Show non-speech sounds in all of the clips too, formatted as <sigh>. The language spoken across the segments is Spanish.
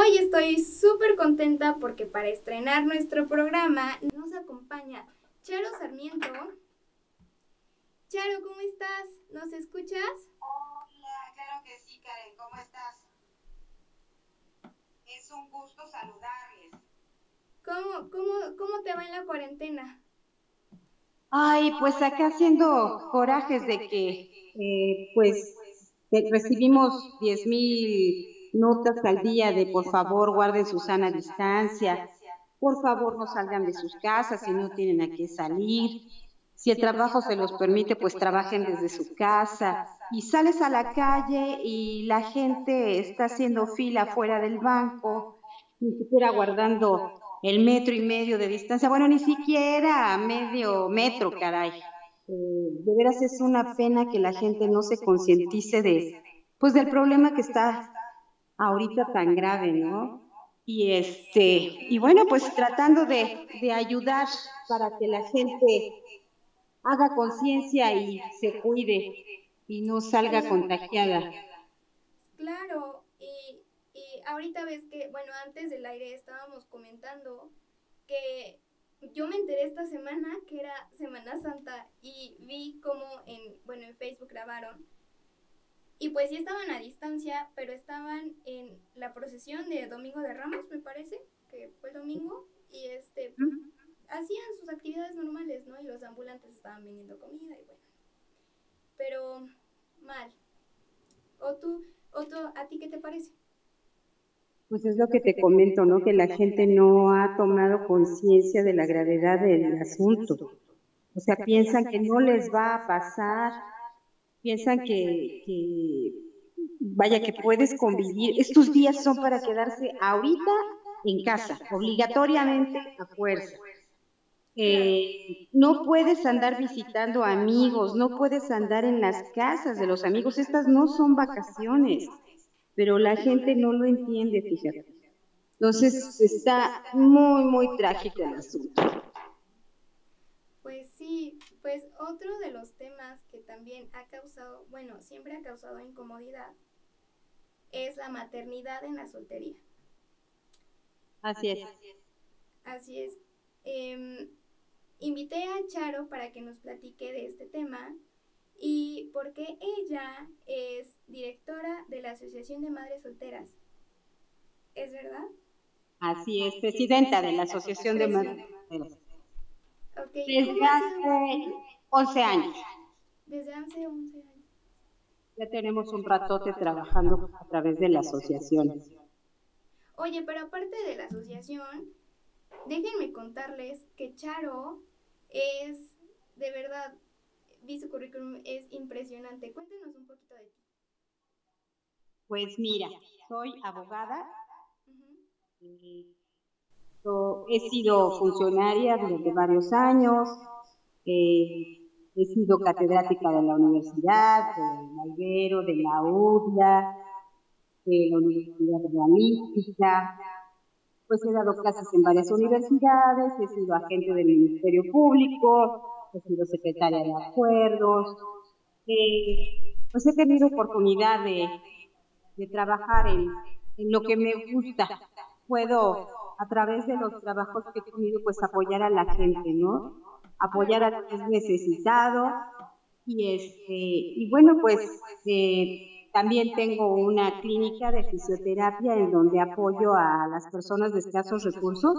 Hoy estoy súper contenta porque para estrenar nuestro programa nos acompaña Charo Sarmiento. Charo, ¿cómo estás? ¿Nos escuchas? Hola, claro que sí, Karen, ¿cómo estás? Es un gusto saludarles. ¿Cómo, cómo, cómo te va en la cuarentena? Ay, pues acá haciendo corajes de que, eh, pues, recibimos 10 mil notas al día de por favor guarden su sana distancia, por favor no salgan de sus casas si no tienen a qué salir, si el trabajo se los permite, pues trabajen desde su casa. Y sales a la calle y la gente está haciendo fila fuera del banco, ni siquiera guardando el metro y medio de distancia, bueno, ni siquiera medio metro, caray. Eh, de veras es una pena que la gente no se concientice de, pues del problema que está ahorita tan grave, ¿no? Y este, y bueno, pues tratando de, de ayudar para que la gente haga conciencia y se cuide y no salga contagiada. Claro, ahorita ves que, bueno, antes del aire estábamos comentando que yo me enteré esta semana que era Semana Santa y vi como en, bueno, en Facebook grabaron. Y pues sí estaban a distancia, pero estaban en la procesión de Domingo de Ramos, me parece, que fue el domingo, y este, pues, hacían sus actividades normales, ¿no? Y los ambulantes estaban vendiendo comida y bueno. Pero mal. ¿O tú, Otto, a ti qué te parece? Pues es lo que te comento, ¿no? Que la gente no ha tomado conciencia de la gravedad del asunto. O sea, piensan que no les va a pasar, piensan que, vaya, que puedes convivir. Estos días son para quedarse ahorita en casa, obligatoriamente a fuerza. Eh, no puedes andar visitando amigos, no puedes andar en las casas de los amigos, estas no son vacaciones pero la gente no lo entiende, fíjate. Entonces está muy, muy trágico el asunto. Pues otro de los temas que también ha causado, bueno, siempre ha causado incomodidad, es la maternidad en la soltería. Así es. Así es. Em, invité a Charo para que nos platique de este tema y porque ella es directora de la Asociación de Madres Solteras. ¿Es verdad? Así es, presidenta de la Asociación de Madres Solteras. Desde hace 11 años. Desde hace 11 años. Ya tenemos un ratote trabajando a través de la asociación. Oye, pero aparte de la asociación, déjenme contarles que Charo es de verdad vi su currículum, es impresionante. Cuéntanos un poquito de ti. Pues mira, soy abogada. He sido funcionaria durante varios años. Eh, he sido catedrática de la universidad, de Ibero, de la UDLA, de la Universidad Realística. Pues he dado clases en varias universidades, he sido agente del Ministerio Público, he sido secretaria de acuerdos, eh, pues he tenido oportunidad de, trabajar en, lo que me gusta. Puedo, a través de los trabajos que he tenido, pues apoyar a la gente, ¿no? Apoyar a los necesitados. Y, este, y bueno, pues eh, también tengo una clínica de fisioterapia en donde apoyo a las personas de escasos recursos.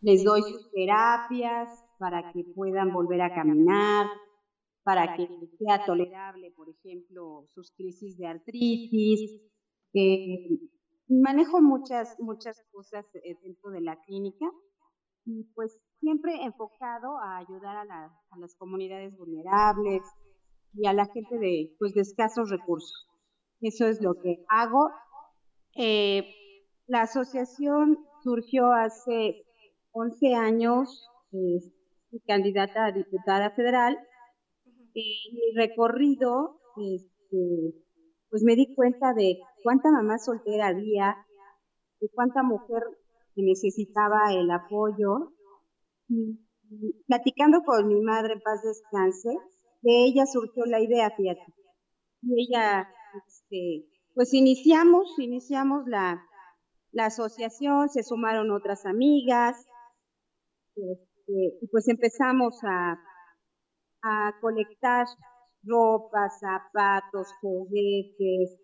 Les doy sus terapias, para que puedan volver a caminar, para que sea tolerable, por ejemplo, sus crisis de artritis. Eh, manejo muchas, muchas cosas eh, dentro de la clínica y pues siempre enfocado a ayudar a, las comunidades vulnerables y a la gente de, pues, de escasos recursos. Eso es lo que hago. Eh, la asociación surgió hace 11 años, candidata a diputada federal. Y mi recorrido, este, pues me di cuenta de cuánta mamá soltera había, de cuánta mujer necesitaba el apoyo. Y, platicando con mi madre en paz descanse, de ella surgió la idea. Y ella, este, pues iniciamos, iniciamos la, la asociación, se sumaron otras amigas, este, y pues empezamos a, a colectar ropa, zapatos, juguetes,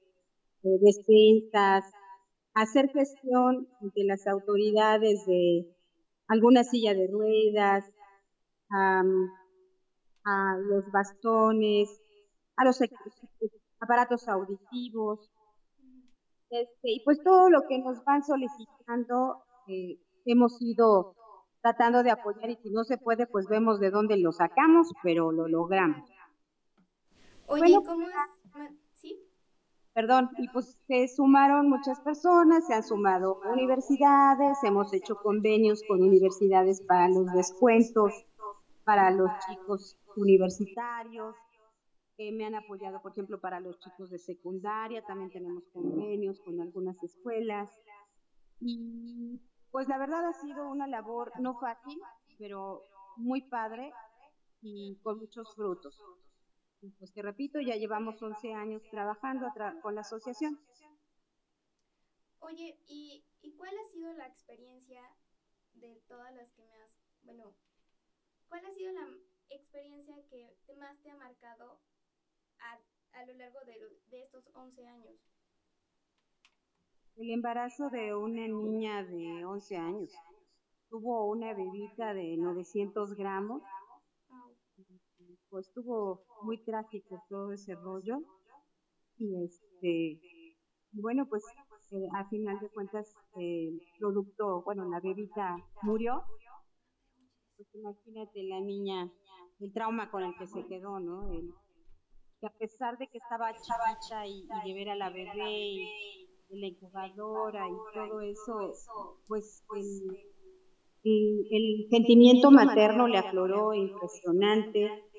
eh, despensas, hacer gestión de las autoridades de alguna silla de ruedas, a los bastones, a los aparatos auditivos, este, y pues todo lo que nos van solicitando eh, hemos ido tratando de apoyar y si no se puede, pues vemos de dónde lo sacamos, pero lo logramos. Oye, ¿cómo es? Perdón, y pues se sumaron muchas personas, se han sumado universidades, hemos hecho convenios con universidades para los descuentos para los chicos universitarios, que me han apoyado, por ejemplo, para los chicos de secundaria, también tenemos convenios con algunas escuelas. Y pues la verdad ha sido una labor no fácil, pero muy padre y con muchos frutos. Pues te repito, ya llevamos 11 años trabajando con la asociación. Oye, ¿y, ¿y cuál ha sido la experiencia de todas las que me has, bueno, cuál ha sido la experiencia que más te ha marcado a, lo largo de, de estos 11 años? El embarazo de una niña de 11 años. Tuvo una bebita de 900 gramos. Pues estuvo muy trágico todo ese rollo. Y este, bueno, pues eh, a final de cuentas el producto, bueno, la bebita murió. Pues imagínate la niña, el trauma con el que se quedó, ¿no? que a pesar de que estaba chavacha y, y llevar a la bebé y, la incubadora y todo eso, pues el, sentimiento materno le afloró impresionante.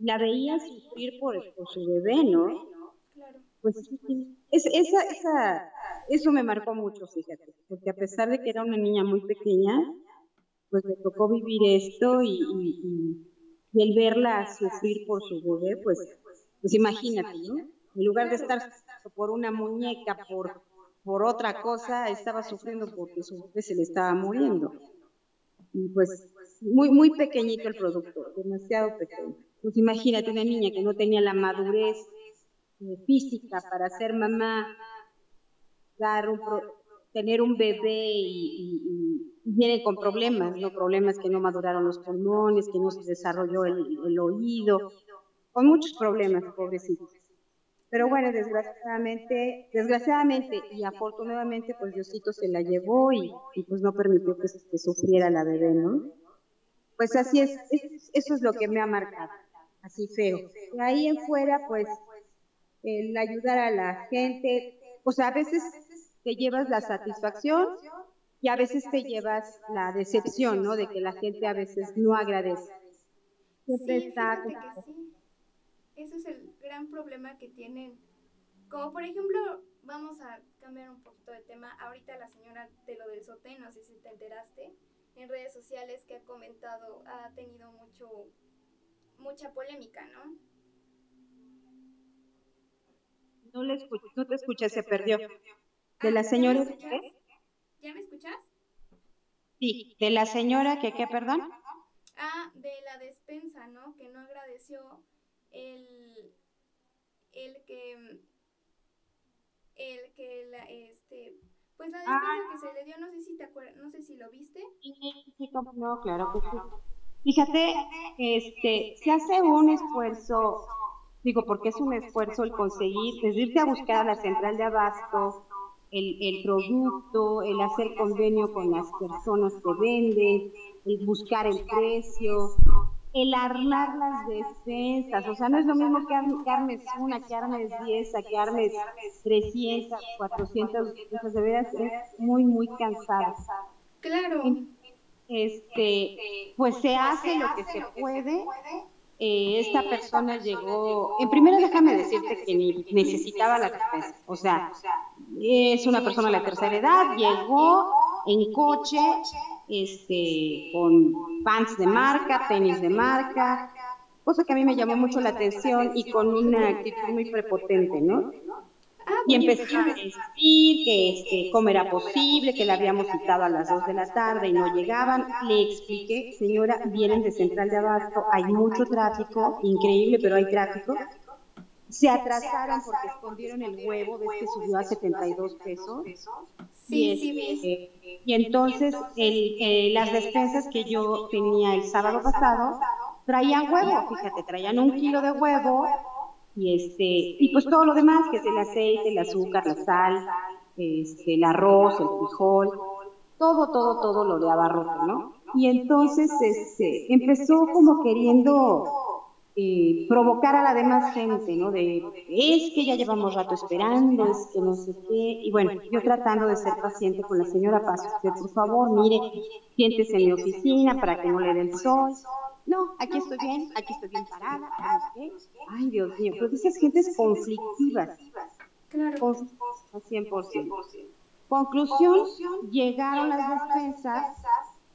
La veía sufrir por, por su bebé, ¿no? Pues es, esa, esa, eso me marcó mucho, fíjate, porque a pesar de que era una niña muy pequeña, pues le tocó vivir esto y el verla sufrir por su bebé, pues pues imagínate, ¿no? En lugar de estar por una muñeca, por, por otra cosa, estaba sufriendo porque su bebé se le estaba muriendo. Y pues muy, muy pequeñito el producto, demasiado pequeño. Pues imagínate una niña que no tenía la madurez eh, física para ser mamá, dar un tener un bebé y, y, viene con problemas, ¿no? Problemas que no maduraron los pulmones, que no se desarrolló el, el oído, con muchos problemas, pobrecitos. Pero bueno, desgraciadamente, desgraciadamente y afortunadamente, pues Diosito se la llevó y, pues no permitió que, sufriera la bebé, ¿no? Pues así es, eso es lo que me ha marcado, así feo. De ahí en fuera, pues, el ayudar a la gente, o sea, a veces te llevas la satisfacción y a veces te llevas la decepción, ¿no? De que la gente a veces no agradece. Siempre está ese es el gran problema que tienen. Como por ejemplo, vamos a cambiar un poquito de tema. Ahorita la señora de lo del SOTE, no sé si te enteraste, en redes sociales que ha comentado, ha tenido mucho, mucha polémica, ¿no? No, le escuché, no te escuché, se perdió. ¿De la ah, señora qué? ¿Ya me escuchas? Sí, de la señora que qué, perdón. Ah, de la despensa, ¿no? Que no agradeció el, el que, el que la, este, pues la despensa ah. que se le dio, no sé si te acuerdas, no sé si lo viste. Sí, sí, no, claro que sí. Fíjate, este, se hace un esfuerzo, digo, porque es un esfuerzo el conseguir, es irte a buscar a la central de abasto, el, el producto, el hacer convenio con las personas que venden, el buscar el precio, el armar las defensas, o sea, no es lo mismo que, armes una, que armes 10, que armes 300, 400 defensas, de veras es muy, muy cansado. Claro. Este, pues se hace lo que se puede. Eh, esta persona llegó, en primero déjame decirte que ni necesitaba la defensa, o sea, es una persona de la tercera edad, llegó en coche, este, con pants de marca, tenis de marca, cosa que a mí me llamó mucho la atención y con una actitud muy prepotente, ¿no? Ah, y empezó a decir que este, cómo era posible, que la habíamos citado a las 2 de la tarde y no llegaban. Le expliqué, señora, vienen de Central de Abasto, hay mucho tráfico, increíble, pero hay tráfico. Se atrasaron porque escondieron el huevo, ves que subió a 72 pesos. Sí, sí, este, Y entonces el, eh, las despensas que yo tenía el sábado pasado traían huevo, fíjate, traían un kilo de huevo y este y pues todo lo demás, que es el aceite, el azúcar, la sal, este, el arroz, el frijol, todo, todo, todo lo de abarrote, ¿no? Y entonces este, empezó como queriendo eh, provocar a la demás gente, ¿no? De, es que ya llevamos rato esperando, es que no sé qué. Y bueno, yo tratando de ser paciente con la señora Paz, usted por favor, mire, siéntese en mi oficina para que no le dé el sol. No, aquí estoy bien, aquí estoy bien parada, ¿qué? Ay, Dios mío, pero esas gentes conflictivas. Claro. 100%. Conclusión, llegaron las despensas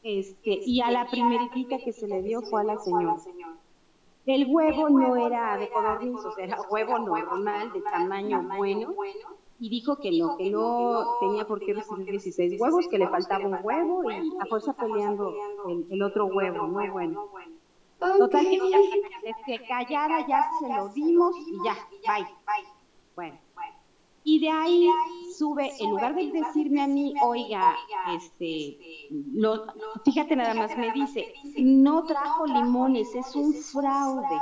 este, y a la primerita que se le dio fue a la señora. El huevo no era de codornizos, era huevo normal, de tamaño bueno, y dijo que no, que no tenía por qué recibir 16 huevos, que le faltaba un huevo y a fuerza peleando el, otro huevo, muy bueno. Total, que callara, ya se lo dimos y ya, bye. Bueno, y de ahí sube, en lugar de decirme a mí, oiga, este, lo, fíjate nada más, me dice, no trajo limones, es un fraude.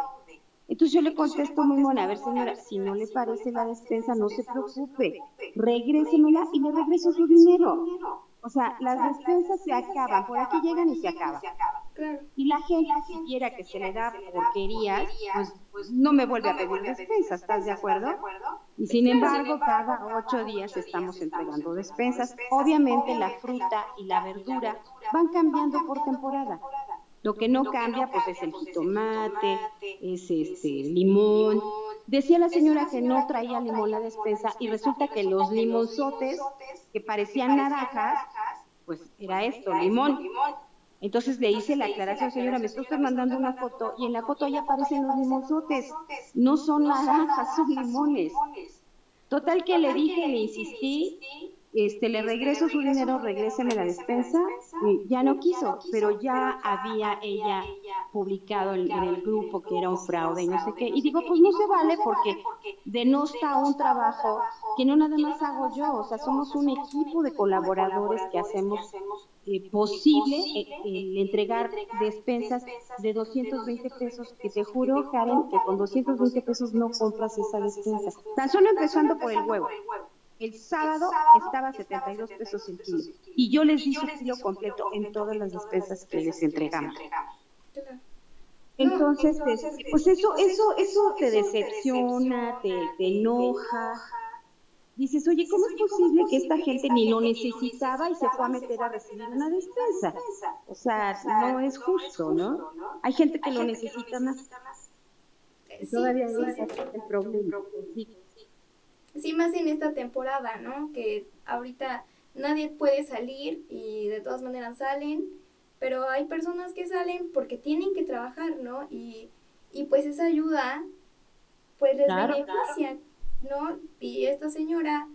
Entonces yo le contesto muy mona, a ver señora, si no le parece la despensa, no se preocupe, regrésemela y le regreso su dinero. O sea, las despensas se acaban, por aquí llegan y se acaban. Y la gente, si quiera que se le da porquerías, pues, pues no me vuelve a pedir despensas, ¿estás de acuerdo? Y sin embargo, cada ocho días estamos entregando despensas. Obviamente la fruta y la verdura van cambiando por temporada. Lo que no cambia, pues es el jitomate, es este limón. Decía la señora que no traía limón la despensa y resulta que los limonzotes que parecían naranjas, pues era esto, limón. Entonces le hice la aclaración, señora, me está usted mandando una foto y en la foto ya aparecen los limonzotes. No son naranjas, son limones. Total que le dije, le insistí, este, le regreso su dinero, regréseme la despensa, ya no quiso, pero ya había ella publicado en, el grupo que era un fraude y no sé qué, y digo, pues no se vale porque denosta un trabajo que no nada más hago yo, o sea, somos un equipo de colaboradores que hacemos eh, posible eh, entregar despensas de 220 pesos, que te juro, Karen, que con 220 pesos no compras esa despensa, tan solo empezando por el huevo. El sábado estaba a 72 pesos el kilo. Y yo les di su kilo completo en todas las despensas que les entregamos. Entonces, este, pues eso, eso, eso te decepciona, te, enoja. Dices, oye, ¿cómo es posible que esta gente ni lo necesitaba y se fue a meter a recibir una despensa? O sea, no es justo, ¿no? Hay gente que lo necesita más. Todavía es el problema. Sí, más en esta temporada, ¿no? Que ahorita nadie puede salir y de todas maneras salen, pero hay personas que salen porque tienen que trabajar, ¿no? Y, y pues esa ayuda, pues les beneficia, ¿no? Y esta señora,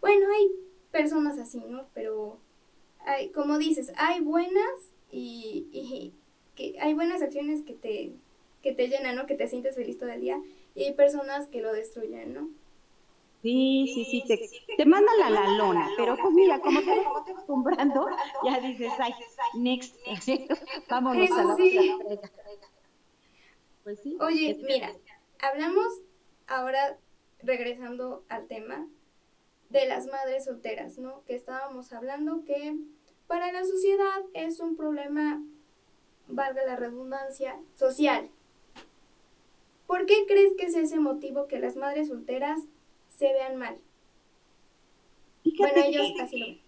bueno, hay personas así, ¿no? Pero, hay, como dices, hay buenas y, y que hay buenas acciones que te, que te llenan, ¿no? Que te sientes feliz todo el día. Y hay personas que lo destruyen, ¿no? Sí, sí, sí, te, te mandan a la lona, pero pues mira, como te vas acostumbrando, ya dices, ay, next, <laughs> vámonos a la sí. Pues sí. Oye, mira, hablamos ahora, regresando al tema, de las madres solteras, ¿no? Que estábamos hablando que para la sociedad es un problema, valga la redundancia, social. ¿Por qué crees que es ese motivo que las madres solteras se vean mal. Fíjate bueno, ellos que, así lo ven.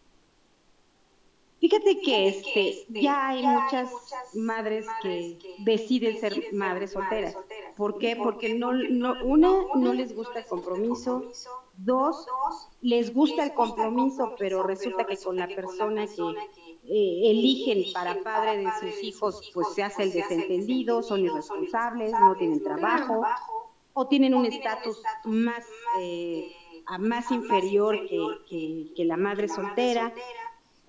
Fíjate que este, ya hay muchas madres que deciden ser madres solteras. ¿Por qué? Porque no, no, una, no les gusta el compromiso. Dos, les gusta el compromiso, pero resulta que con la persona que eh, eligen para padre de sus hijos, pues se hace el desentendido, son irresponsables, no tienen trabajo o tienen un estatus más eh, más inferior que, que, la madre soltera.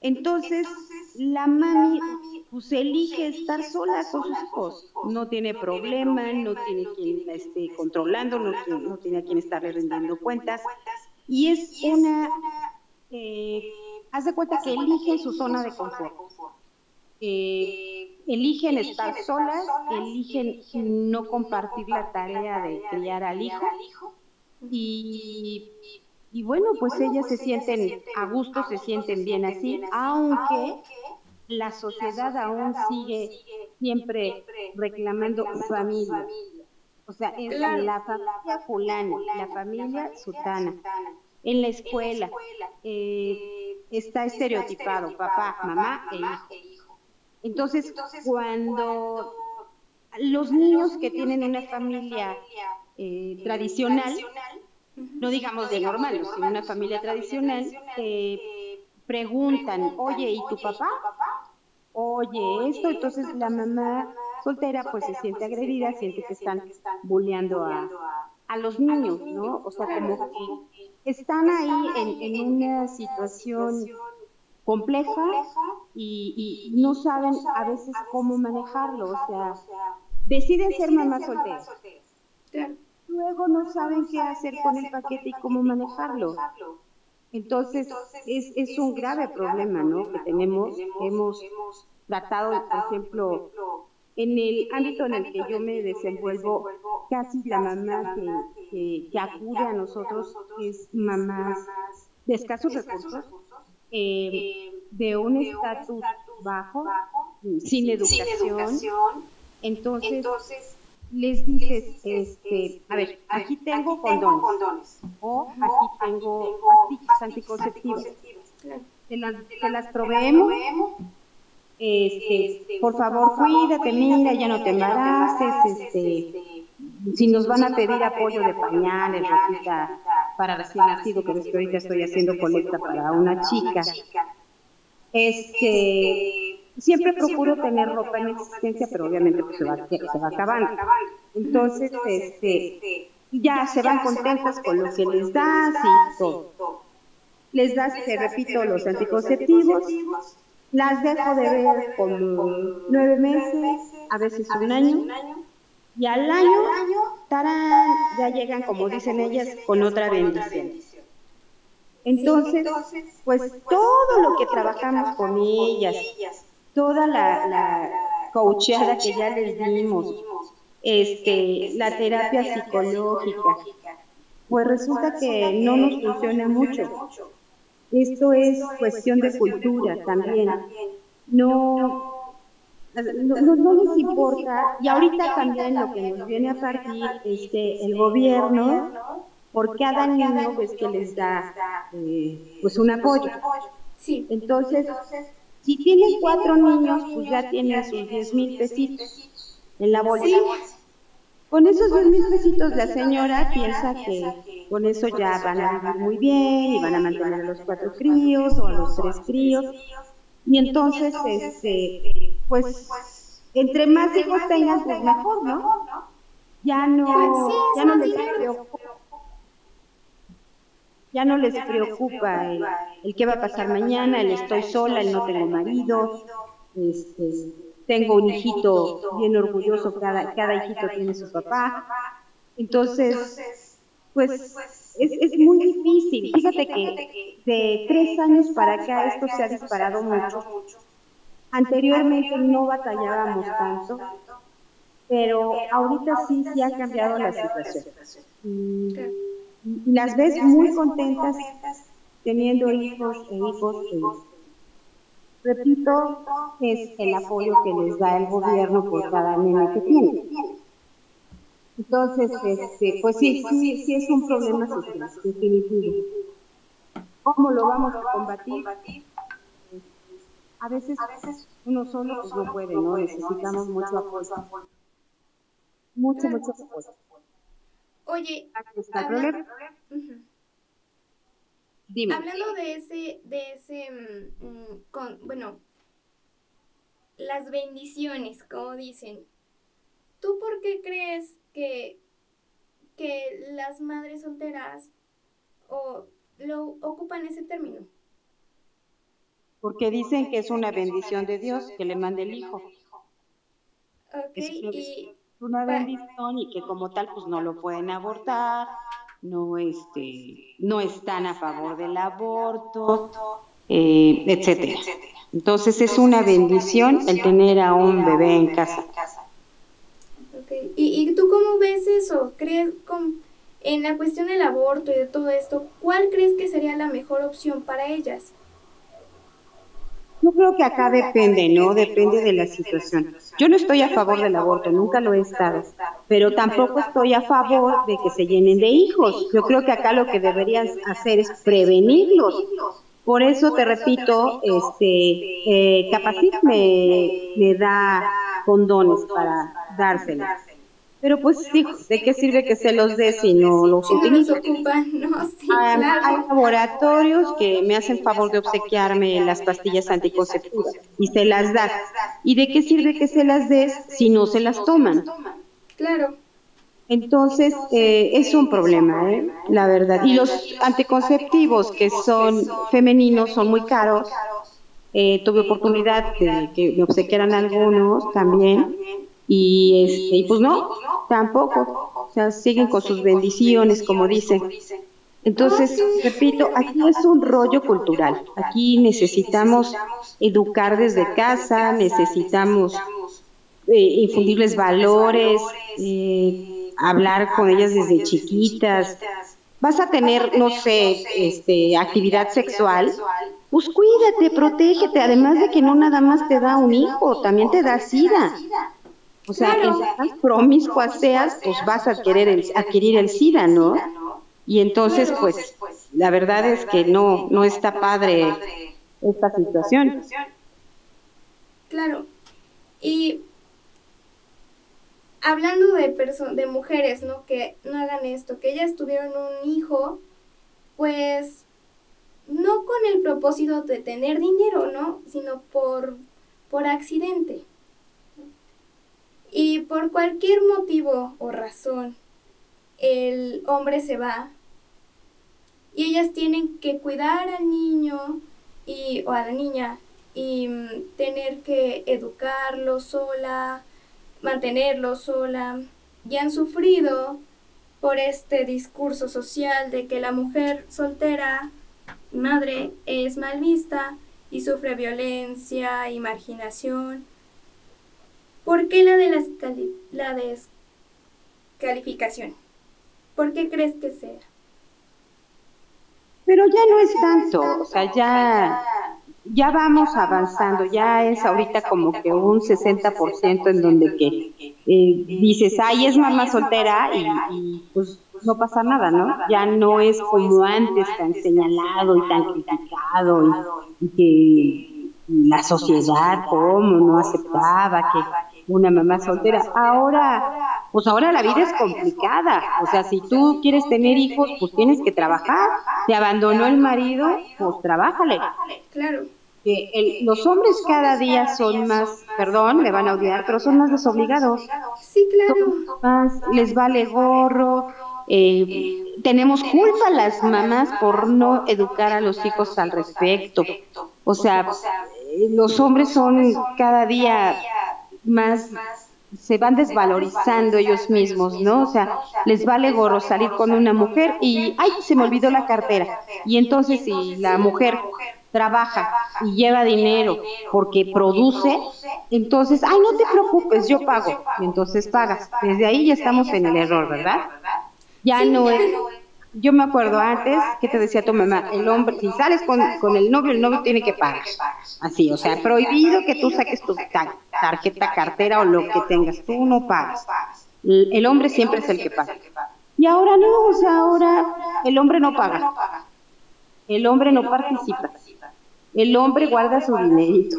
Entonces, la mami pues elige estar sola con sus hijos. No tiene problema, no tiene quien la esté controlando, no, no tiene a quien estarle rendiendo cuentas. Y es una, eh, haz de cuenta que eligen su zona de confort. Eh, eligen estar solas, eligen no compartir la tarea de criar al hijo y, y bueno, pues ellas se sienten a gusto, se sienten bien así, aunque la sociedad aún sigue siempre reclamando familia. O sea, en la familia fulana, la familia sutana, en la escuela, eh, está estereotipado papá, mamá e hijo. Entonces, cuando los niños que tienen una familia eh, tradicional, no digamos de normal, sino una familia tradicional, eh, preguntan, oye, ¿y tu papá? Oye, esto, entonces la mamá soltera pues se siente agredida, siente que están bulleando a, a los niños, ¿no? O sea, como que están ahí en, en una situación compleja y, y, no saben a veces cómo manejarlo, o sea, deciden ser mamás solteras. Luego no saben qué hacer con el paquete y cómo manejarlo. Entonces, es, es un grave problema, ¿no? Que tenemos, hemos tratado, por ejemplo, en el ámbito en el que yo me desenvuelvo, casi la mamá que, que, acude a nosotros es mamá de escasos recursos, eh, de un estatus bajo, sin educación. Entonces, les dices, este, a ver, aquí tengo condones, o aquí tengo pastillas anticonceptivas. Te las, te las proveemos. este, por favor cuídate, mira, ya no te embaraces, este, si nos van a pedir apoyo de pañales, ropita para recién nacido, que que ahorita estoy haciendo colecta para una chica, este, siempre procuro tener ropa en existencia, pero obviamente pues, se, va, se va acabando. Entonces, este, ya se van contentas con lo que les das y todo. Les das, te repito, los anticonceptivos, las dejo de ver como nueve meses, a veces un año, y al año, tarán, ya llegan, como dicen ellas, con otra bendición. Entonces, pues todo lo que trabajamos con ellas, toda la, la coacheada que ya les dimos, este, la terapia psicológica, pues resulta que no nos funciona mucho. Esto es cuestión de cultura también. No, no, no, les importa, y ahorita también lo que nos viene a partir este, el gobierno, por cada niño pues, que les da eh, pues un apoyo. Sí. Entonces, si tienes cuatro niños, pues ya tienes sus diez mil pesitos en la bolsa. Con esos dos mil pesitos la señora piensa que con eso ya van a vivir muy bien y van a mantener a los cuatro críos o a los tres críos. Y entonces, este, pues, entre más hijos tengan, pues mejor, ¿no? Ya no, ya no les preocupa. Ya no les preocupa el, el qué va a pasar mañana, el estoy sola, el no tengo marido, este, tengo un hijito bien orgulloso, cada, cada hijito tiene su papá. Entonces, pues es, es muy difícil. Fíjate que de tres años para acá esto se ha disparado mucho. Anteriormente no batallábamos tanto, pero ahorita sí, sí ha cambiado la situación. Las ves muy contentas teniendo hijos e hijos e hijos. Repito, es el apoyo que les da el gobierno por cada niño que tiene. Entonces, este, pues sí, sí, sí es un problema social, definitivo. ¿Cómo lo vamos a combatir? A veces uno solo pues no puede, ¿no? Necesitamos mucho apoyo. Mucho, mucho apoyo. Oye, el problema. Hablando de ese, de ese, mm, mm, con, bueno, las bendiciones, como dicen, ¿tú por qué crees que, que las madres solteras o lo ocupan ese término? Porque dicen que es una bendición de Dios que le mande el hijo. es una bendición y que como tal pues no lo pueden abortar, no este, no están a favor del aborto, eh, etcétera. Entonces es una bendición el tener a un bebé en casa. ¿Y, ¿Y, tú cómo ves eso? ¿Crees en la cuestión del aborto y de todo esto, cuál crees que sería la mejor opción para ellas? Yo creo que acá depende, ¿no? Depende de la situación. Yo no estoy a favor del aborto, nunca lo he estado, pero tampoco estoy a favor de que se llenen de hijos. Yo creo que acá lo que deberías hacer es prevenirlos. Por eso te repito, este, eh, Capacit me, me da condones para dárselos. Pero pues sí, ¿de qué sirve que se los dé si no los utilizan? <laughs> hay, laboratorios que me hacen favor de obsequiarme las pastillas anticonceptivas y se las dan. ¿Y de qué sirve que se las des si no se las toman? Claro. Entonces, eh, es un problema, ¿eh? la verdad. Y los anticonceptivos que son femeninos son muy caros. Eh, tuve oportunidad de que me obsequiaran algunos también y, este, y pues no, tampoco. O sea, siguen con sus bendiciones, como dicen. Entonces, repito, aquí es un rollo cultural. Aquí necesitamos educar desde casa, necesitamos eh, infundirles valores, eh, hablar con ellas desde chiquitas. Vas a tener, no sé, este, actividad sexual, pues cuídate, protégete, además de que no nada más te da un hijo, también te da sida. O sea, en las promiscuas seas, pues vas a adquirir el, adquirir el SIDA, ¿no? Y entonces, pues, la verdad es que no, no está padre esta situación. Claro. Y hablando de, de mujeres, ¿no? Que no hagan esto, que ellas tuvieron un hijo, pues no con el propósito de tener dinero, ¿no? Sino por, por accidente. Y por cualquier motivo o razón, el hombre se va y ellas tienen que cuidar al niño y, o a la niña y mm, tener que educarlo sola, mantenerlo sola. Y han sufrido por este discurso social de que la mujer soltera, madre, es mal vista y sufre violencia y marginación ¿Por qué la de la descalificación? ¿Por qué crees que sea? Pero ya no es tanto, o sea, ya, ya vamos avanzando, ya es ahorita como que un 60% en donde que eh, dices, ay, es mamá soltera y, pues no pasa nada, ¿no? Ya no es como antes tan señalado y tan criticado y, y que la sociedad, cómo no aceptaba que una mamá soltera. Ahora, pues ahora la vida es complicada. O sea, si tú quieres tener hijos, pues tienes que trabajar. Te abandonó el marido, pues trabájale. Claro. Que los hombres cada día son más, perdón, me van a odiar, pero son más desobligados. Sí, claro. más, les vale gorro. Eh, tenemos culpa las mamás por no educar a los hijos al respecto. O sea, los hombres son cada día más se van desvalorizando ellos mismos, ¿no? O sea, les vale gorro salir con una mujer y, ay, se me olvidó la cartera. Y entonces si la mujer trabaja y lleva dinero porque produce, entonces, ay, no te preocupes, yo pago. Y entonces pagas. Desde ahí ya estamos en el error, ¿verdad? Ya no es yo me acuerdo antes que te decía tu mamá, el hombre, si sales con, el novio, el novio tiene que pagar. Así, o sea, prohibido que tú saques tu tarjeta, cartera o lo que tengas, tú no pagas. El, hombre siempre es el que paga. Y ahora no, o sea, ahora el hombre no paga. El hombre no participa. El hombre guarda su dinerito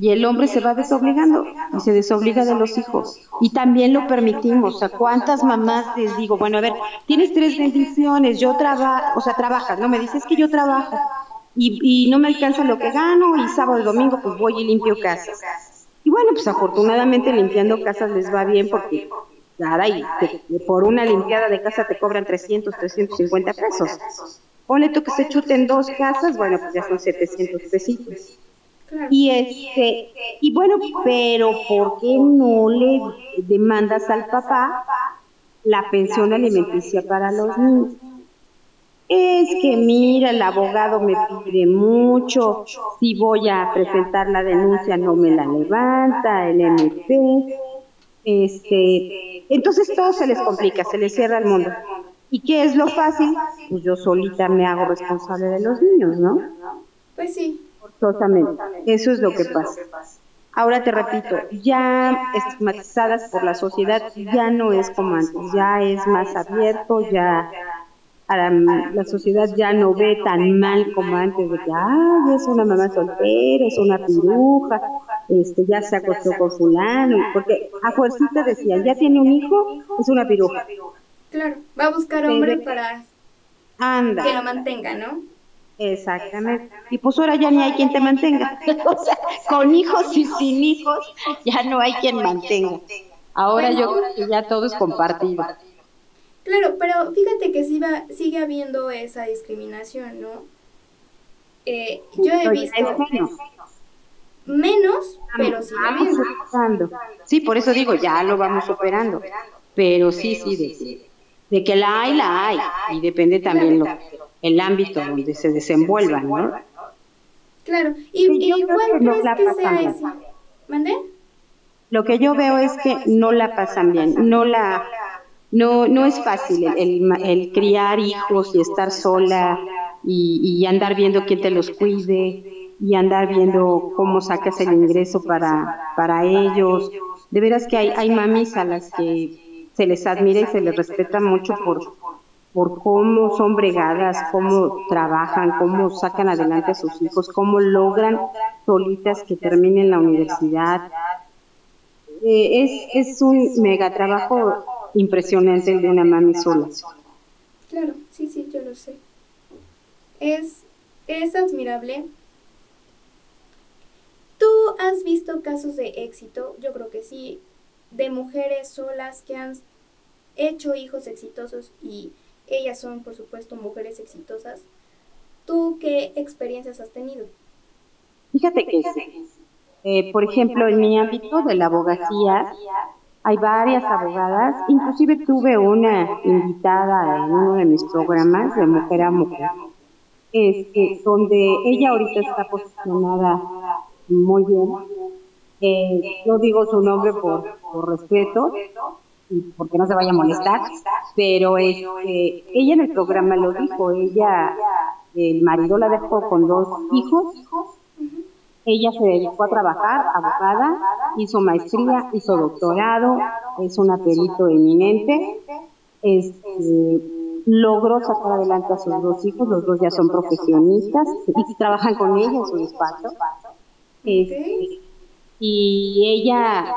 y el hombre se va desobligando y se desobliga de los hijos. Y también lo permitimos. O sea, ¿cuántas mamás les digo? Bueno, a ver, tienes tres bendiciones, yo trabajo, o sea, trabajas, ¿no? Me dices que yo trabajo y, no me alcanza lo que gano y sábado y domingo pues voy y limpio casas. Y bueno, pues afortunadamente limpiando casas les va bien porque, nada, y por una limpiada de casa te cobran 300, 350 pesos. Ponle tú que se chuten dos casas, bueno, pues ya son 700 pesitos. Y este, y bueno, pero ¿por qué no le demandas al papá la pensión alimenticia para los niños? Es que mira, el abogado me pide mucho, si voy a presentar la denuncia no me la levanta, el MP, este, entonces todo se les complica, se les cierra el mundo. ¿Y qué es lo fácil? Pues yo solita me hago responsable de los niños, ¿no? Pues sí. Forzosamente. Eso es lo que pasa. Ahora te repito, ya estigmatizadas por la sociedad, ya no es como antes, ya es más abierto, ya la sociedad ya no ve tan mal como antes de que, ay, es una mamá soltera, es una piruja, este, ya se acostó con fulano, porque a fuercita decían, ya tiene un hijo, es una piruja. Claro, va a buscar hombre para que lo mantenga, ¿no? Exactamente. Y pues ahora ya ni hay quien te mantenga. <laughs> o sea, con hijos y sin hijos, ya no hay quien mantenga. Ahora yo creo que ya todo es compartido. Claro, pero fíjate que sí va, sigue habiendo esa discriminación, ¿no? Eh, yo he visto menos, pero sí habiendo. Sí, por eso digo, ya lo vamos superando. Pero sí, sí, de, de que la hay, la hay, y depende también lo, el ámbito donde se desenvuelvan, ¿no? Claro, y, y ¿cuál crees que sea ese? ¿Mande? Lo que yo veo es que no la pasan bien, no la, no, no es fácil el, el, criar hijos y estar sola y, y, andar viendo quién te los cuide y andar viendo cómo sacas el ingreso para, para ellos. De veras que hay, hay mamis a las que se les admira y se les respeta mucho por, por cómo son bregadas, cómo trabajan, cómo sacan adelante a sus hijos, cómo logran solitas que terminen la universidad. Eh, es, es un mega trabajo impresionante el de una mami sola. Claro, sí, sí, yo lo sé. Es, es admirable. ¿Tú has visto casos de éxito? Yo creo que sí de mujeres solas que han hecho hijos exitosos y ellas son, por supuesto, mujeres exitosas. ¿Tú qué experiencias has tenido? Fíjate que, eh, por ejemplo, en mi ámbito de la abogacía, hay varias abogadas, inclusive tuve una invitada en uno de mis programas de Mujer a Mujer, este, donde ella ahorita está posicionada muy bien. Eh, no digo su nombre por, por respeto, porque no se vaya a molestar, pero este, ella en el programa lo dijo, ella, el marido la dejó con dos hijos, ella se dedicó a trabajar, abogada, hizo maestría, hizo doctorado, es una perito eminente, este, logró sacar adelante a sus dos hijos, los dos ya son profesionistas y trabajan con ella en su despacho. Este, y ella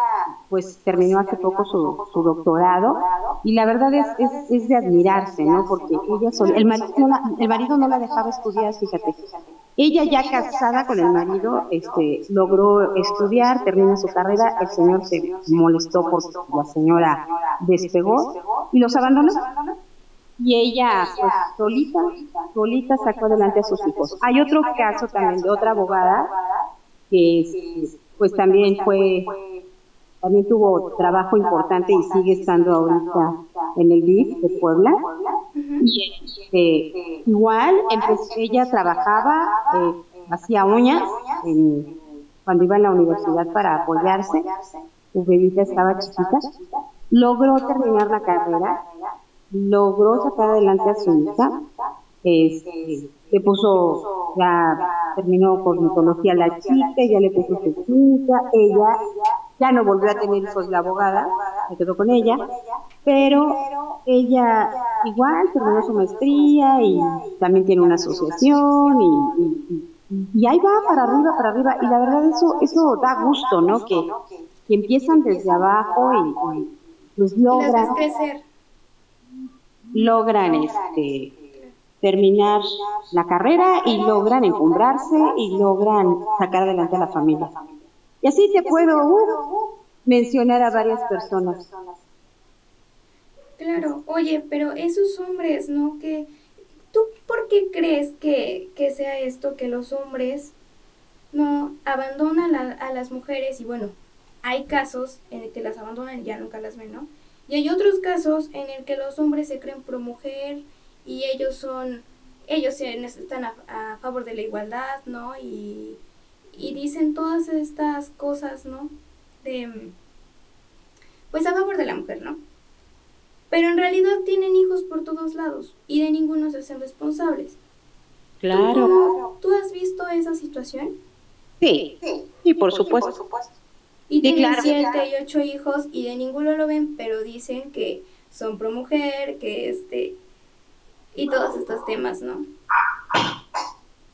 pues terminó hace poco su, su doctorado y la verdad es, es, de admirarse, ¿no? Porque ella el, marido el marido no la dejaba estudiar, fíjate. Ella ya casada con el marido, este, logró estudiar, termina su carrera, el señor se molestó porque la señora despegó y los abandonó. Y ella, pues, solita, solita sacó adelante a sus hijos. Hay otro caso también de otra abogada que pues también fue, también tuvo trabajo importante y sigue estando ahorita en el DIF de Puebla. Y este, igual, ella trabajaba, eh, hacía uñas cuando iba a la universidad para apoyarse. Su bebita estaba chiquita. Logró terminar la carrera, logró sacar adelante a su hija. Este, se puso, ya terminó con mitología la chica, ya le puso su chica, ella ya no volvió a tener hijos la abogada, se quedó con ella, pero ella igual terminó su maestría y también tiene una asociación y, y, ahí va para arriba, para arriba, y la verdad eso, eso da gusto, ¿no? Que, que empiezan desde abajo y, pues logran, logran este terminar la carrera y logran encumbrarse y logran sacar adelante a la familia. Y así te puedo uh, mencionar a varias personas. Claro, oye, pero esos hombres, ¿no? Que tú por qué crees que, sea esto que los hombres no abandonan a, las mujeres? Y bueno, hay casos en el que las abandonan y ya nunca las ven, ¿no? Y hay otros casos en el que los hombres se creen pro mujer y ellos son, ellos están a, favor de la igualdad, ¿no? Y, y dicen todas estas cosas, ¿no? De, pues a favor de la mujer, ¿no? Pero en realidad tienen hijos por todos lados y de ninguno se hacen responsables. Claro. ¿Tú, has visto esa situación? Sí, sí, por, supuesto. Y tienen siete y ocho hijos y de ninguno lo ven, pero dicen que son pro mujer, que este y todos estos temas, ¿no?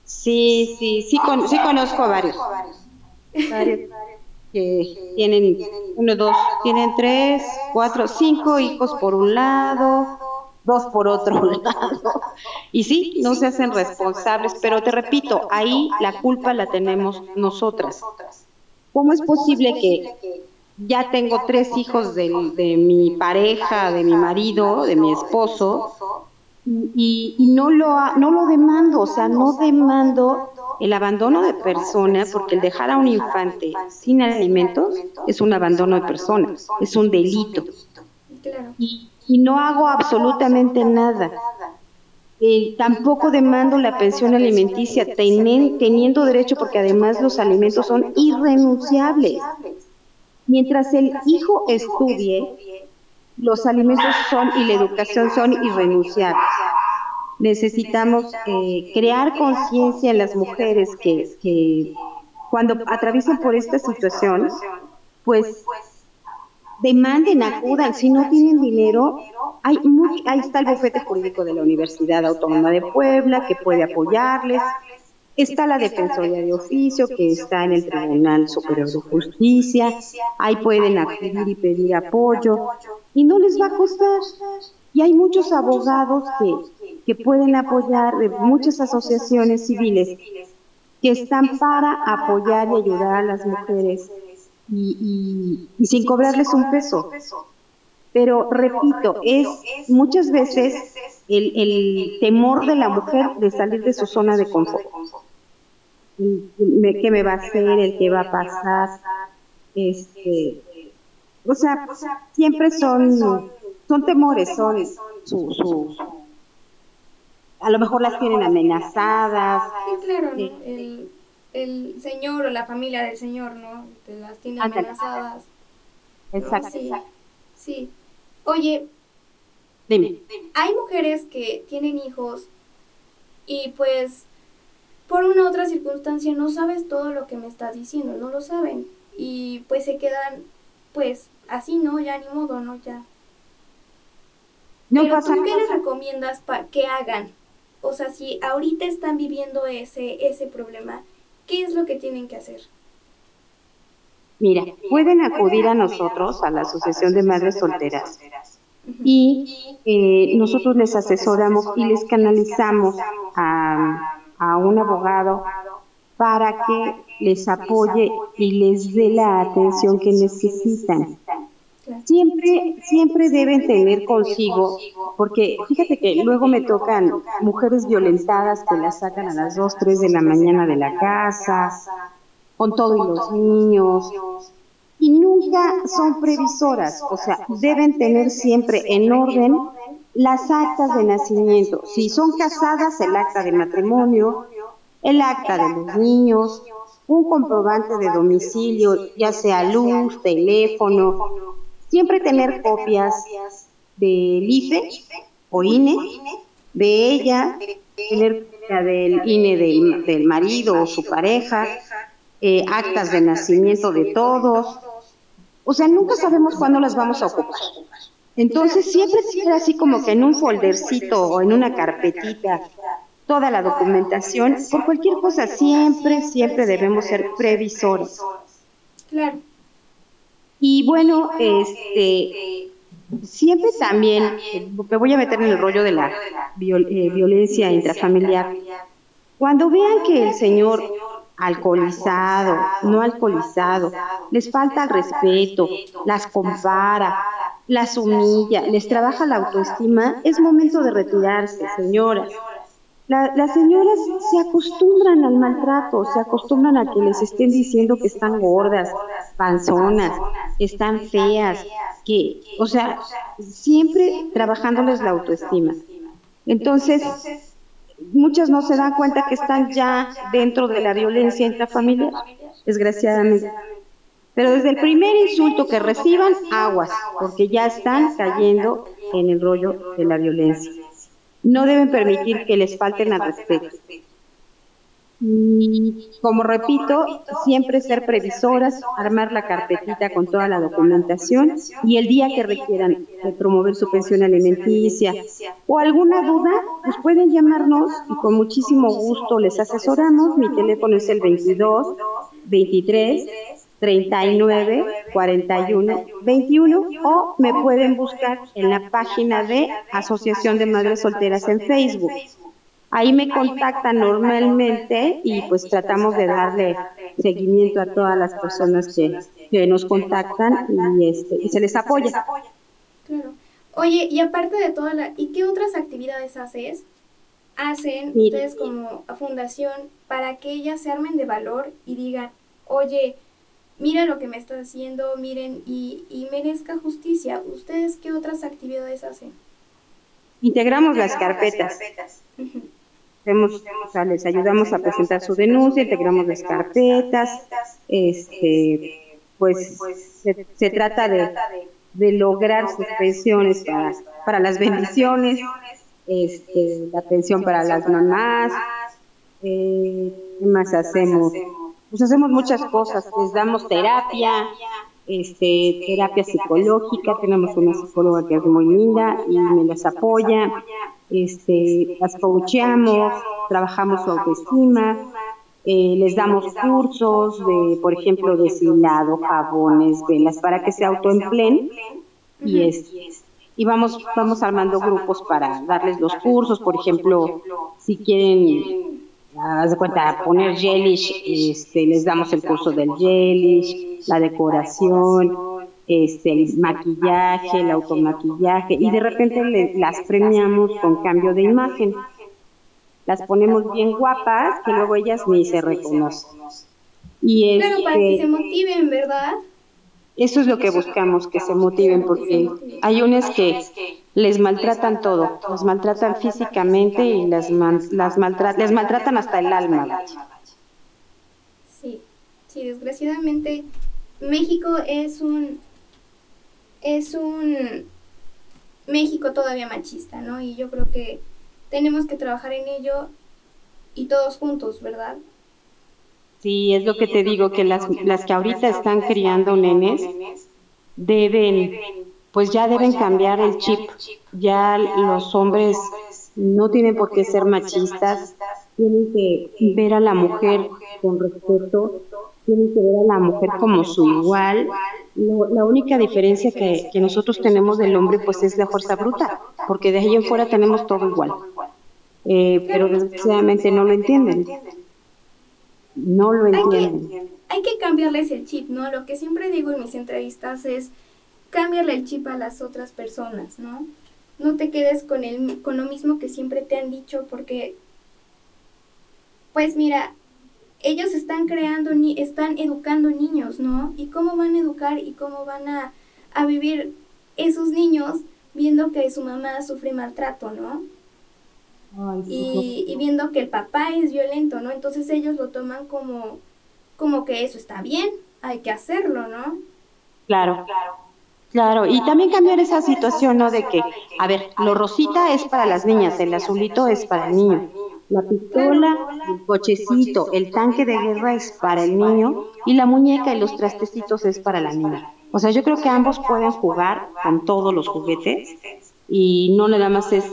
Sí, sí, sí, sí conozco a varios. varios que tienen uno, dos, tienen tres, cuatro, cinco hijos por un lado, dos por otro <laughs> lado. Y sí, no se hacen responsables, pero te repito, ahí la culpa la tenemos nosotras. ¿Cómo es posible que ya tengo tres hijos de, de mi pareja, de mi marido, de mi esposo, y, y no, lo, no lo demando, o sea, no demando el abandono de persona, porque el dejar a un infante sin alimentos es un abandono de persona, es un delito. Y, no hago absolutamente nada. Eh, tampoco demando la pensión alimenticia, teniendo derecho, porque además los alimentos son irrenunciables. Mientras el hijo estudie, los alimentos son y la educación son irrenunciables necesitamos eh, crear conciencia en las mujeres que, cuando atraviesen por esta situación, pues demanden, acudan. Si no tienen dinero, hay ahí está el bufete jurídico de la Universidad Autónoma de Puebla que puede apoyarles. Está la Defensoría de Oficio que está en el Tribunal Superior de Justicia. Ahí pueden acudir y pedir apoyo y no les va a costar. Y hay muchos abogados que que pueden apoyar de muchas asociaciones civiles que están para apoyar y ayudar a las mujeres y, sin cobrarles un peso. Pero repito, es muchas veces el, el, temor de la mujer de salir de su zona de confort. ¿Qué me va a hacer? ¿El que va a pasar? Este, o sea, siempre son, son temores, son su, su a lo mejor las tienen amenazadas. Sí, claro, el, señor o la familia del señor, ¿no? las tiene amenazadas. Exacto. Sí, sí. Oye, Dime. hay mujeres que tienen hijos y pues por una u otra circunstancia no sabes todo lo que me estás diciendo, no lo saben. Y pues se quedan, pues así, ¿no? Ya ni modo, ¿no? Ya. No Pero ¿tú qué les recomiendas para que hagan? o sea, si ahorita están viviendo ese, ese problema, ¿qué es lo que tienen que hacer? Mira, pueden acudir a nosotros, a la Asociación de Madres Solteras, y eh, nosotros les asesoramos y les canalizamos a, a un abogado para que les apoye y les dé la atención que necesitan. Siempre, siempre deben tener consigo, porque fíjate que luego me tocan mujeres violentadas que las sacan a las 2, 3 de la mañana de la casa, con todos los niños, y nunca son previsoras, o sea, deben tener siempre en orden las actas de nacimiento. Si son casadas, el acta de matrimonio, el acta de los niños, un comprobante de domicilio, ya sea luz, teléfono, Siempre tener copias del IFE o INE de ella, tener copia del INE del, marido o su pareja, eh, actas de nacimiento de todos. O sea, nunca sabemos cuándo las vamos a ocupar. Entonces, siempre ser así como que en un foldercito o en una carpetita toda la documentación, por cualquier cosa, siempre, siempre debemos ser previsores. Claro. Y bueno, este, siempre también, me voy a meter en el rollo de la eh, violencia intrafamiliar, cuando vean que el señor alcoholizado, no alcoholizado, les falta el respeto, las compara, las humilla, les trabaja la autoestima, es momento de retirarse, señoras. las señoras se acostumbran al maltrato, se acostumbran a que les estén diciendo que están gordas, panzonas, están feas, que, o sea, siempre trabajándoles la autoestima. Entonces, muchas no se dan cuenta que están ya dentro de la violencia intrafamiliar, desgraciadamente. Pero desde el primer insulto que reciban, aguas, porque ya están cayendo en el rollo de la violencia. No deben permitir que les falten al respeto. Y como repito, siempre ser previsoras, armar la carpetita con toda la documentación y el día que requieran promover su pensión alimenticia o alguna duda, pues pueden llamarnos y con muchísimo gusto les asesoramos. Mi teléfono es el 22 23 39 41 21 o me pueden buscar en la página de Asociación de Madres Solteras en Facebook. Ahí me contactan normalmente y pues tratamos de darle seguimiento a todas las personas que, que nos contactan y, este, y se les apoya. Claro. Oye, y aparte de toda la... ¿Y qué otras actividades haces? hacen ustedes como fundación para que ellas se armen de valor y digan, oye, mira lo que me está haciendo, miren, y, y merezca justicia. ¿Ustedes qué otras actividades hacen? Integramos las carpetas les ayudamos a presentar su denuncia, integramos las carpetas, este, pues se, trata de, de, lograr sus pensiones para, para las bendiciones, este, la pensión para las mamás, eh, ¿qué más hacemos? Pues hacemos muchas cosas, les damos terapia, este, terapia psicológica, tenemos una psicóloga que es muy linda y me las apoya, este, las coacheamos, trabajamos su autoestima, eh, les damos cursos de, por ejemplo, destilado, jabones, velas, para que se autoempleen y, es, y vamos, vamos armando grupos para darles los cursos, por ejemplo, si quieren, haz de cuenta, poner gelish, este, les damos el curso del gelish, la decoración, este, el maquillaje, el automaquillaje, y de repente las premiamos con cambio de imagen. Las ponemos bien guapas, que luego ellas ni se reconocen. Y claro, para que este, se motiven, ¿verdad? Eso es lo que buscamos, que se motiven, porque hay unas que les maltratan todo, las maltratan físicamente y las, maltratan, les maltratan hasta el alma. Sí, sí, desgraciadamente México es un es un México todavía machista, ¿no? Y yo creo que tenemos que trabajar en ello y todos juntos, ¿verdad? Sí, es lo que te digo, que las, las que ahorita están criando nenes deben, pues ya deben cambiar el chip. Ya los hombres no tienen por qué ser machistas, tienen que ver a la mujer con respeto, tienen que ver a la mujer como su igual la única diferencia que, nosotros tenemos del hombre pues es la fuerza bruta, porque de ahí en fuera tenemos todo igual. Eh, pero desgraciadamente no lo entienden. No lo entienden. Hay que, cambiarles el chip, ¿no? Lo que siempre digo en mis entrevistas es cambiarle el chip a las otras personas, ¿no? No te quedes con, el, con lo mismo que siempre te han dicho porque, pues mira, ellos están creando, ni están educando niños, ¿no? ¿Y cómo van a educar y cómo van a, vivir esos niños viendo que su mamá sufre maltrato, ¿no? Y, y, viendo que el papá es violento, ¿no? Entonces ellos lo toman como, como que eso está bien, hay que hacerlo, ¿no? Claro, claro. Claro, y también cambiar esa situación, ¿no? De que, a ver, lo rosita es para las niñas, el azulito es para el niño la pistola, el cochecito, el tanque de guerra es para el niño y la muñeca y los trastecitos es para la niña. O sea, yo creo que ambos pueden jugar con todos los juguetes y no nada más es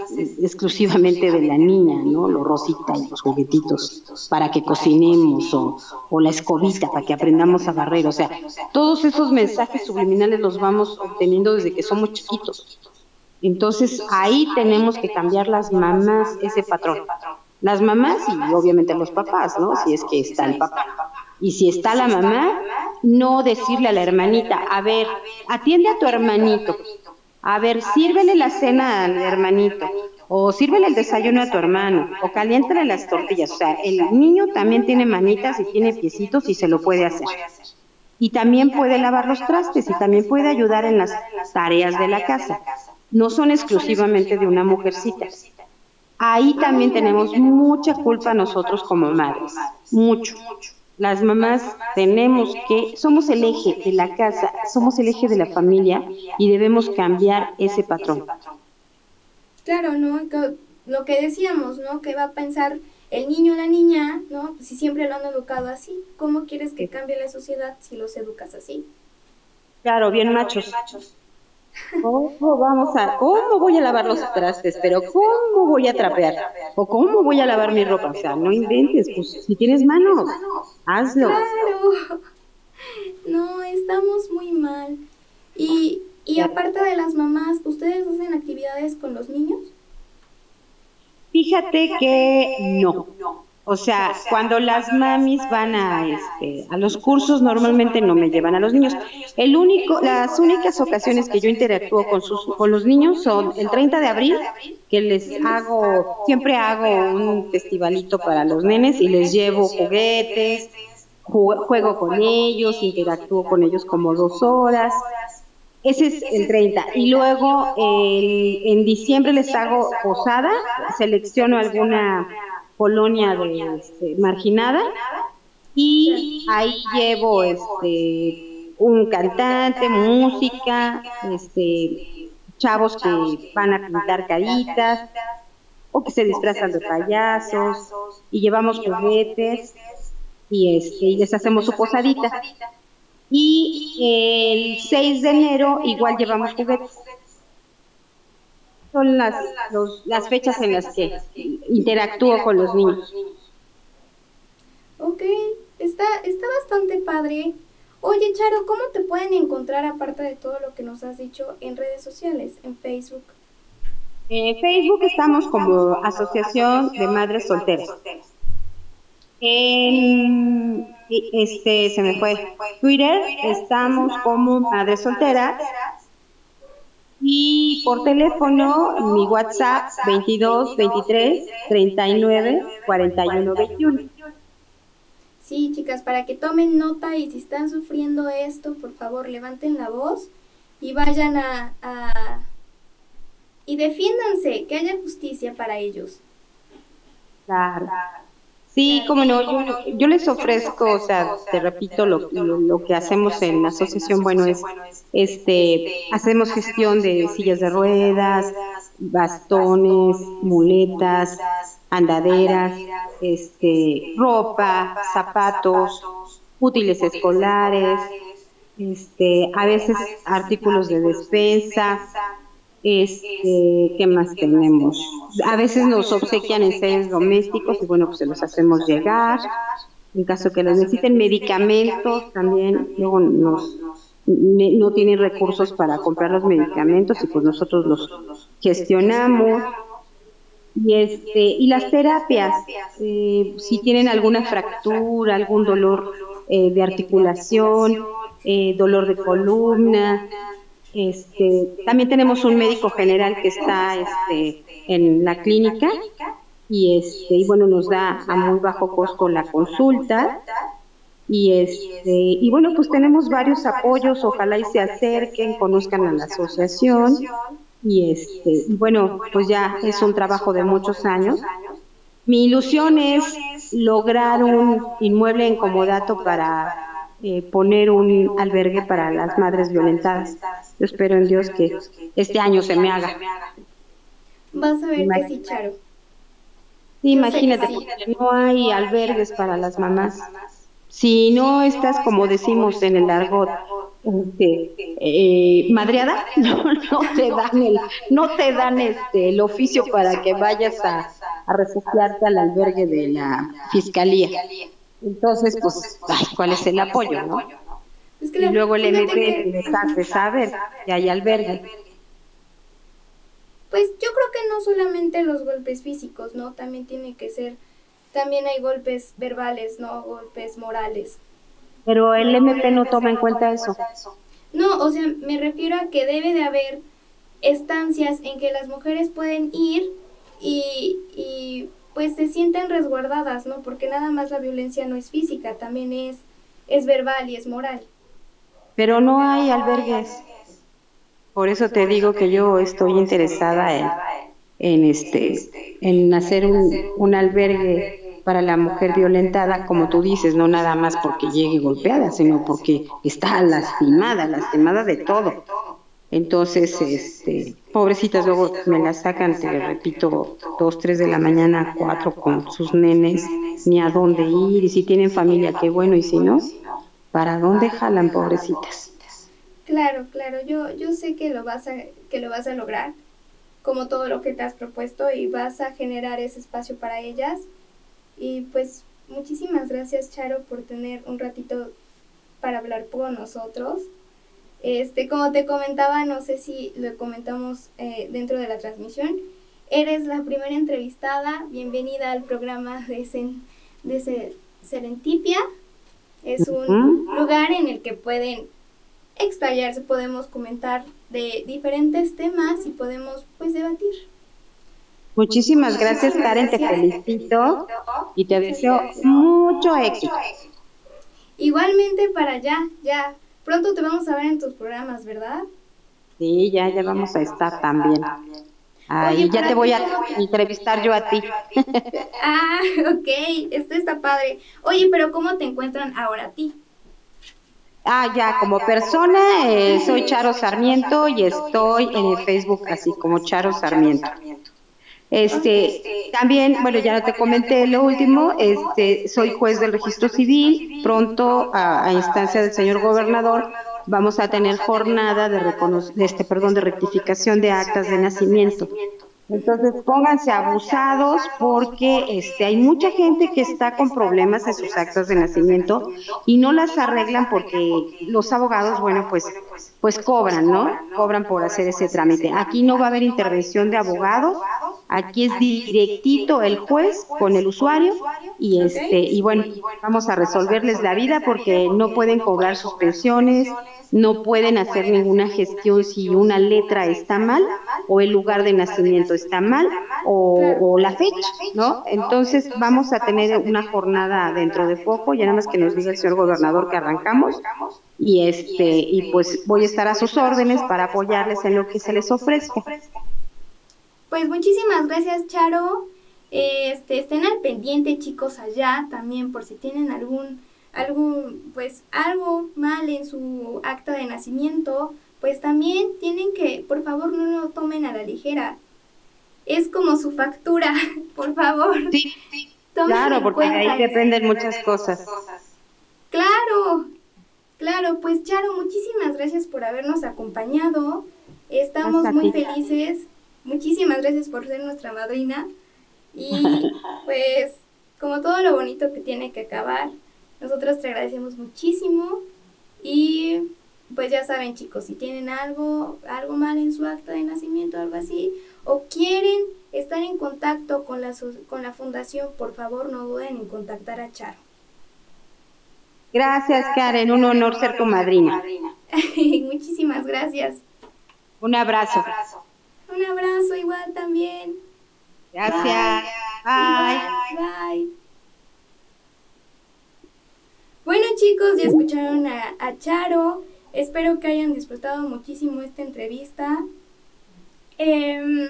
exclusivamente de la niña, ¿no? Lo rosita y los juguetitos para que cocinemos o, o la escobita para que aprendamos a barrer. O sea, todos esos mensajes subliminales los vamos obteniendo desde que somos chiquitos. Entonces ahí tenemos que cambiar las mamás ese patrón las mamás y obviamente los papás, ¿no? Si es que está el papá. Y si está la mamá, no decirle a la hermanita, a ver, atiende a tu hermanito, a ver, sírvele la cena al hermanito, o sírvele el desayuno a tu hermano, o caliéntale las tortillas. O sea, el niño también tiene manitas y tiene piecitos y se lo puede hacer. Y también puede lavar los trastes y también puede ayudar en las tareas de la casa. No son exclusivamente de una mujercita. Ahí también tenemos mucha culpa nosotros como madres, mucho. Las mamás tenemos que, somos el eje de la casa, somos el eje de la familia y debemos cambiar ese patrón. Claro, ¿no? Lo que decíamos, ¿no? Que va a pensar el niño o la niña, ¿no? Si siempre lo han educado así, ¿cómo quieres que cambie la sociedad si los educas así? Claro, bien machos. ¿Cómo vamos a, cómo voy a lavar los trastes? Pero ¿cómo voy a trapear? ¿O cómo voy a lavar mi ropa? O sea, no inventes, pues si tienes manos, hazlo. Claro. No, estamos muy mal. Y, y aparte de las mamás, ¿ustedes hacen actividades con los niños? Fíjate que no. O sea, cuando las mamis van a, este, a los cursos, normalmente no me llevan a los niños. El único, las únicas ocasiones que yo interactúo con, sus, con los niños son el 30 de abril, que les hago, siempre hago un festivalito para los nenes y les llevo juguetes, juego con ellos, interactúo con ellos como dos horas. Ese es el 30. Y luego en diciembre les hago posada, selecciono alguna colonia de, este, marginada y ahí llevo este un cantante, música, este chavos que van a pintar caritas o que se disfrazan de payasos y llevamos juguetes y este y les hacemos su posadita. Y el 6 de enero igual llevamos juguetes son las, las fechas en las que interactúo con los niños. Ok, está, está bastante padre. Oye, Charo, ¿cómo te pueden encontrar aparte de todo lo que nos has dicho en redes sociales, en Facebook? En Facebook estamos como Asociación de Madres Solteras. En este se me fue Twitter estamos como Madres Solteras y por teléfono, mi WhatsApp 22 23 39 41 21. Sí, chicas, para que tomen nota y si están sufriendo esto, por favor, levanten la voz y vayan a, a y defiéndanse, que haya justicia para ellos. Claro. Sí, como no, yo, les ofrezco, o sea, te repito, lo, lo, que hacemos en la asociación, bueno, es, este, hacemos gestión de sillas de ruedas, bastones, muletas, andaderas, este, ropa, zapatos, útiles escolares, este, a veces artículos de despensa, este, ¿qué más tenemos? A veces nos obsequian en seres domésticos y bueno, pues se los hacemos llegar. En caso que los necesiten medicamentos, también luego nos, no tienen recursos para comprar los medicamentos y pues nosotros los gestionamos. Y, este, y las terapias, eh, si tienen alguna fractura, algún dolor eh, de articulación, eh, dolor de columna, este, también tenemos un médico general que está este, en la clínica y, este, y bueno, nos da a muy bajo costo la consulta. Y, este, y bueno, pues tenemos varios apoyos, ojalá y se acerquen, conozcan a la asociación. Y este, bueno, pues ya es un trabajo de muchos años. Mi ilusión es lograr un inmueble en comodato para eh, poner un albergue para las madres violentadas. Yo espero en Dios que este año se me haga. Vas a ver que sí, Charo. Sí, imagínate, porque no hay albergues para las mamás. Si no estás, como decimos en el argot, este, eh, madreada, <laughs> no, <laughs> no, te dan el, no te dan este el oficio para que vayas a, a refugiarte al albergue de la fiscalía. Entonces, pues, ay, ¿cuál es el apoyo, no? y luego el MP les hace saber que hay albergue. Pues yo creo que no solamente los golpes físicos, ¿no? También tiene que ser, también hay golpes verbales, ¿no? Golpes morales. Pero el MP no toma en cuenta eso. No, o sea, me refiero a que debe de haber estancias en que las mujeres pueden ir y, y pues se sienten resguardadas, ¿no? Porque nada más la violencia no es física, también es, es verbal y es moral. Pero no hay albergues. Por eso te digo que yo estoy interesada en, en este, en hacer un, un albergue para la mujer violentada, como tú dices, no nada más porque llegue golpeada, sino porque está lastimada, lastimada de todo. Entonces, este, pobrecitas luego me las sacan, te repito, dos, tres de la mañana, cuatro con sus nenes, ni a dónde ir, y si tienen familia, qué bueno, y si no, ¿para dónde jalan, pobrecitas? Claro, claro, yo, yo sé que lo vas a, que lo vas a lograr, como todo lo que te has propuesto, y vas a generar ese espacio para ellas y pues muchísimas gracias Charo por tener un ratito para hablar con nosotros. Este, como te comentaba, no sé si lo comentamos eh, dentro de la transmisión, eres la primera entrevistada. Bienvenida al programa de, de Serentipia. Es un lugar en el que pueden explayarse, podemos comentar de diferentes temas y podemos pues debatir. Muchísimas gracias, Karen, te felicito y te deseo mucho éxito. Igualmente para allá, ya. Pronto te vamos a ver en tus programas, ¿verdad? Sí, ya, ya vamos a estar también. Ahí ya te voy a entrevistar yo a ti. <laughs> ah, ok, esto está padre. Oye, pero ¿cómo te encuentran ahora a ti? Ah, ya, como persona eh, soy Charo Sarmiento y estoy en el Facebook así como Charo Sarmiento. Este, también, bueno, ya no te comenté lo último, este, soy juez del registro civil, pronto a, instancia del señor gobernador vamos a tener jornada de, de este, perdón, de rectificación de actas de nacimiento. Entonces pónganse abusados porque este, hay mucha gente que está con problemas en sus actas de nacimiento y no las arreglan porque los abogados, bueno, pues, pues cobran, ¿no? Cobran por hacer ese trámite. Aquí no va a haber intervención de abogados, aquí es directito el juez con el usuario y este y bueno, vamos a resolverles la vida porque no pueden cobrar sus pensiones, no pueden hacer ninguna gestión si una letra está mal o el lugar de nacimiento está mal o, la fecha, ¿no? Entonces vamos a tener una jornada dentro de poco, ya nada más que nos diga el señor gobernador que arrancamos y este y pues voy a estar a sus órdenes para apoyarles en lo que se les ofrezca. Pues muchísimas gracias Charo. Este, estén al pendiente chicos allá también por si tienen algún algún, pues algo mal en su acta de nacimiento, pues también tienen que, por favor, no lo tomen a la ligera. Es como su factura, <laughs> por favor. Sí, sí. claro, porque ahí dependen muchas cosas. Claro, claro, pues Charo, muchísimas gracias por habernos acompañado. Estamos muy felices. Muchísimas gracias por ser nuestra madrina. Y <laughs> pues, como todo lo bonito que tiene que acabar, nosotros te agradecemos muchísimo y pues ya saben chicos, si tienen algo, algo mal en su acta de nacimiento algo así, o quieren estar en contacto con la, con la fundación, por favor no duden en contactar a Charo. Gracias Karen, un honor ser tu madrina. <laughs> Muchísimas gracias. Un abrazo. Un abrazo igual también. Gracias. Bye. Bye. Bueno chicos, ya escucharon a, Charo. Espero que hayan disfrutado muchísimo esta entrevista. Em,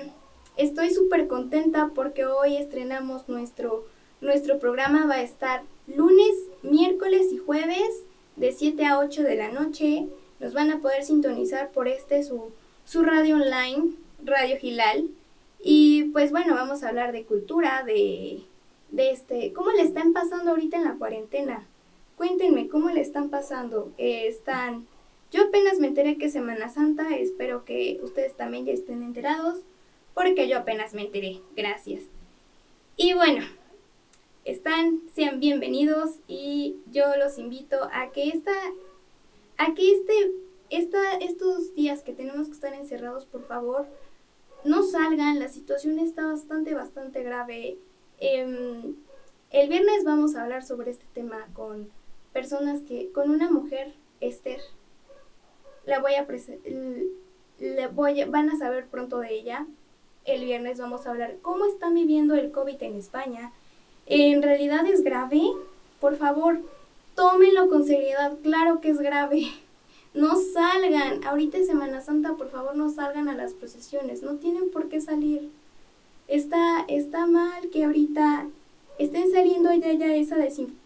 estoy súper contenta porque hoy estrenamos nuestro, nuestro programa. Va a estar lunes, miércoles y jueves de 7 a 8 de la noche. Nos van a poder sintonizar por este su, su radio online, Radio Gilal. Y pues bueno, vamos a hablar de cultura, de, de este, cómo le están pasando ahorita en la cuarentena Cuéntenme cómo le están pasando. Eh, están. Yo apenas me enteré que Semana Santa. Espero que ustedes también ya estén enterados. Porque yo apenas me enteré. Gracias. Y bueno, están, sean bienvenidos y yo los invito a que esta, a que este, esta, estos días que tenemos que estar encerrados, por favor, no salgan. La situación está bastante, bastante grave. Em, el viernes vamos a hablar sobre este tema con personas que con una mujer, Esther, la voy a le voy van a saber pronto de ella. el viernes vamos a hablar cómo están viviendo el COVID en España. ¿En realidad es grave? Por favor, tómenlo con seriedad, claro que es grave. <laughs> No salgan, ahorita es Semana Santa, por favor no salgan a las procesiones, no tienen por qué salir. Está, está mal que ahorita estén saliendo ya, ya esa desinformación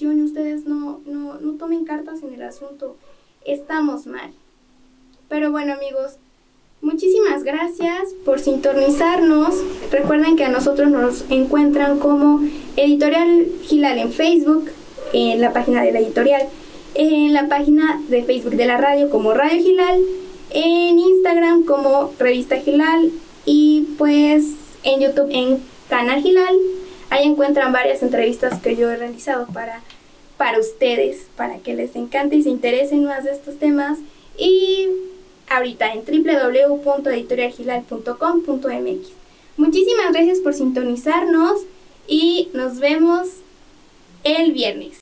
y ustedes no, no, no tomen cartas en el asunto. Estamos mal. Pero bueno amigos, muchísimas gracias por sintonizarnos. Recuerden que a nosotros nos encuentran como Editorial Gilal en Facebook, en la página de la editorial, en la página de Facebook de la radio como Radio Gilal, en Instagram como Revista Gilal y pues en YouTube en Canal Gilal. Ahí encuentran varias entrevistas que yo he realizado para, para ustedes, para que les encante y se interesen más de estos temas. Y ahorita en www.editorialgilal.com.mx. Muchísimas gracias por sintonizarnos y nos vemos el viernes.